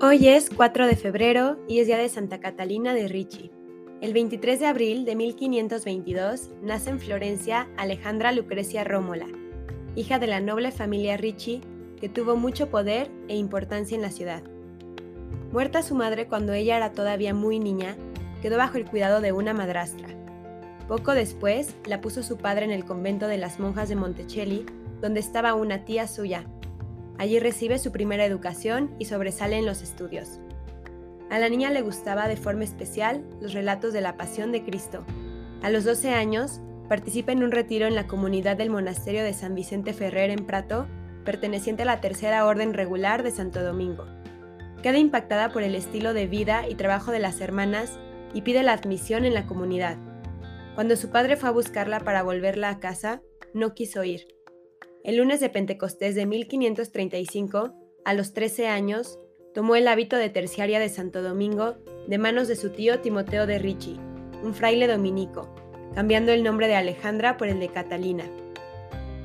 Hoy es 4 de febrero y es día de Santa Catalina de Ricci. El 23 de abril de 1522 nace en Florencia Alejandra Lucrecia Rómola, hija de la noble familia Ricci que tuvo mucho poder e importancia en la ciudad. Muerta su madre cuando ella era todavía muy niña, quedó bajo el cuidado de una madrastra. Poco después la puso su padre en el convento de las monjas de Montecelli, donde estaba una tía suya, Allí recibe su primera educación y sobresale en los estudios. A la niña le gustaba de forma especial los relatos de la pasión de Cristo. A los 12 años, participa en un retiro en la comunidad del monasterio de San Vicente Ferrer en Prato, perteneciente a la Tercera Orden Regular de Santo Domingo. Queda impactada por el estilo de vida y trabajo de las hermanas y pide la admisión en la comunidad. Cuando su padre fue a buscarla para volverla a casa, no quiso ir el lunes de Pentecostés de 1535, a los 13 años, tomó el hábito de terciaria de Santo Domingo de manos de su tío Timoteo de Ricci, un fraile dominico, cambiando el nombre de Alejandra por el de Catalina.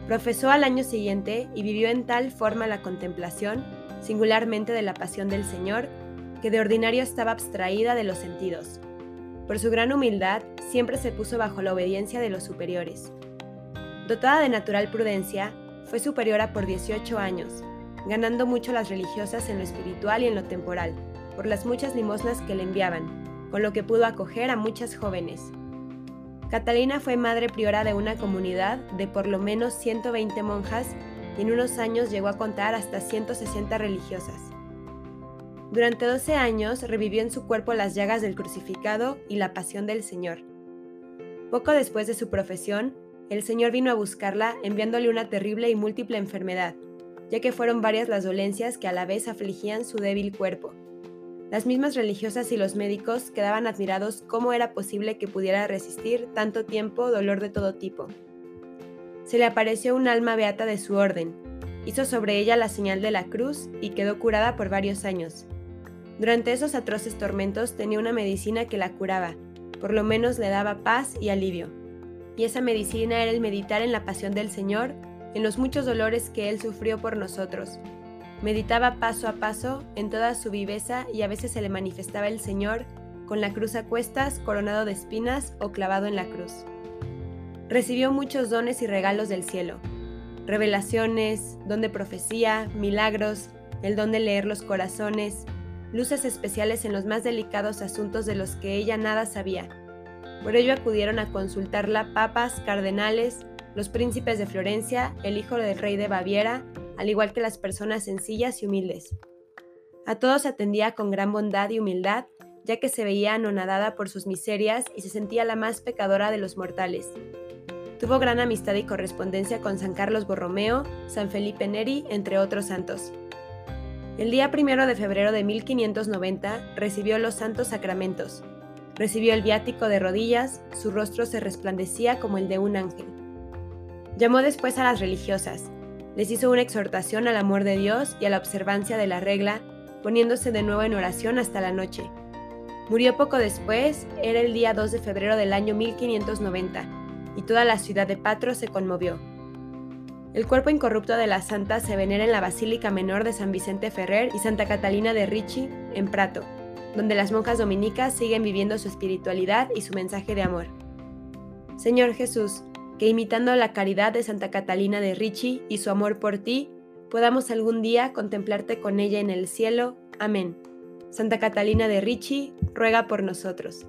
Profesó al año siguiente y vivió en tal forma la contemplación, singularmente de la pasión del Señor, que de ordinario estaba abstraída de los sentidos. Por su gran humildad, siempre se puso bajo la obediencia de los superiores. Dotada de natural prudencia, fue superiora por 18 años, ganando mucho las religiosas en lo espiritual y en lo temporal, por las muchas limosnas que le enviaban, con lo que pudo acoger a muchas jóvenes. Catalina fue madre priora de una comunidad de por lo menos 120 monjas y en unos años llegó a contar hasta 160 religiosas. Durante 12 años revivió en su cuerpo las llagas del crucificado y la pasión del Señor. Poco después de su profesión, el Señor vino a buscarla enviándole una terrible y múltiple enfermedad, ya que fueron varias las dolencias que a la vez afligían su débil cuerpo. Las mismas religiosas y los médicos quedaban admirados cómo era posible que pudiera resistir tanto tiempo dolor de todo tipo. Se le apareció un alma beata de su orden, hizo sobre ella la señal de la cruz y quedó curada por varios años. Durante esos atroces tormentos tenía una medicina que la curaba, por lo menos le daba paz y alivio y esa medicina era el meditar en la pasión del Señor, en los muchos dolores que Él sufrió por nosotros. Meditaba paso a paso en toda su viveza y a veces se le manifestaba el Señor con la cruz a cuestas, coronado de espinas o clavado en la cruz. Recibió muchos dones y regalos del cielo, revelaciones, don de profecía, milagros, el don de leer los corazones, luces especiales en los más delicados asuntos de los que ella nada sabía por ello acudieron a consultarla papas, cardenales, los príncipes de Florencia, el hijo del rey de Baviera, al igual que las personas sencillas y humildes. A todos atendía con gran bondad y humildad, ya que se veía anonadada por sus miserias y se sentía la más pecadora de los mortales. Tuvo gran amistad y correspondencia con San Carlos Borromeo, San Felipe Neri, entre otros santos. El día primero de febrero de 1590 recibió los santos sacramentos, Recibió el viático de rodillas, su rostro se resplandecía como el de un ángel. Llamó después a las religiosas, les hizo una exhortación al amor de Dios y a la observancia de la regla, poniéndose de nuevo en oración hasta la noche. Murió poco después, era el día 2 de febrero del año 1590, y toda la ciudad de Patro se conmovió. El cuerpo incorrupto de la santa se venera en la Basílica Menor de San Vicente Ferrer y Santa Catalina de Ricci, en Prato, donde las monjas dominicas siguen viviendo su espiritualidad y su mensaje de amor. Señor Jesús, que imitando la caridad de Santa Catalina de Ricci y su amor por ti, podamos algún día contemplarte con ella en el cielo. Amén. Santa Catalina de Ricci, ruega por nosotros.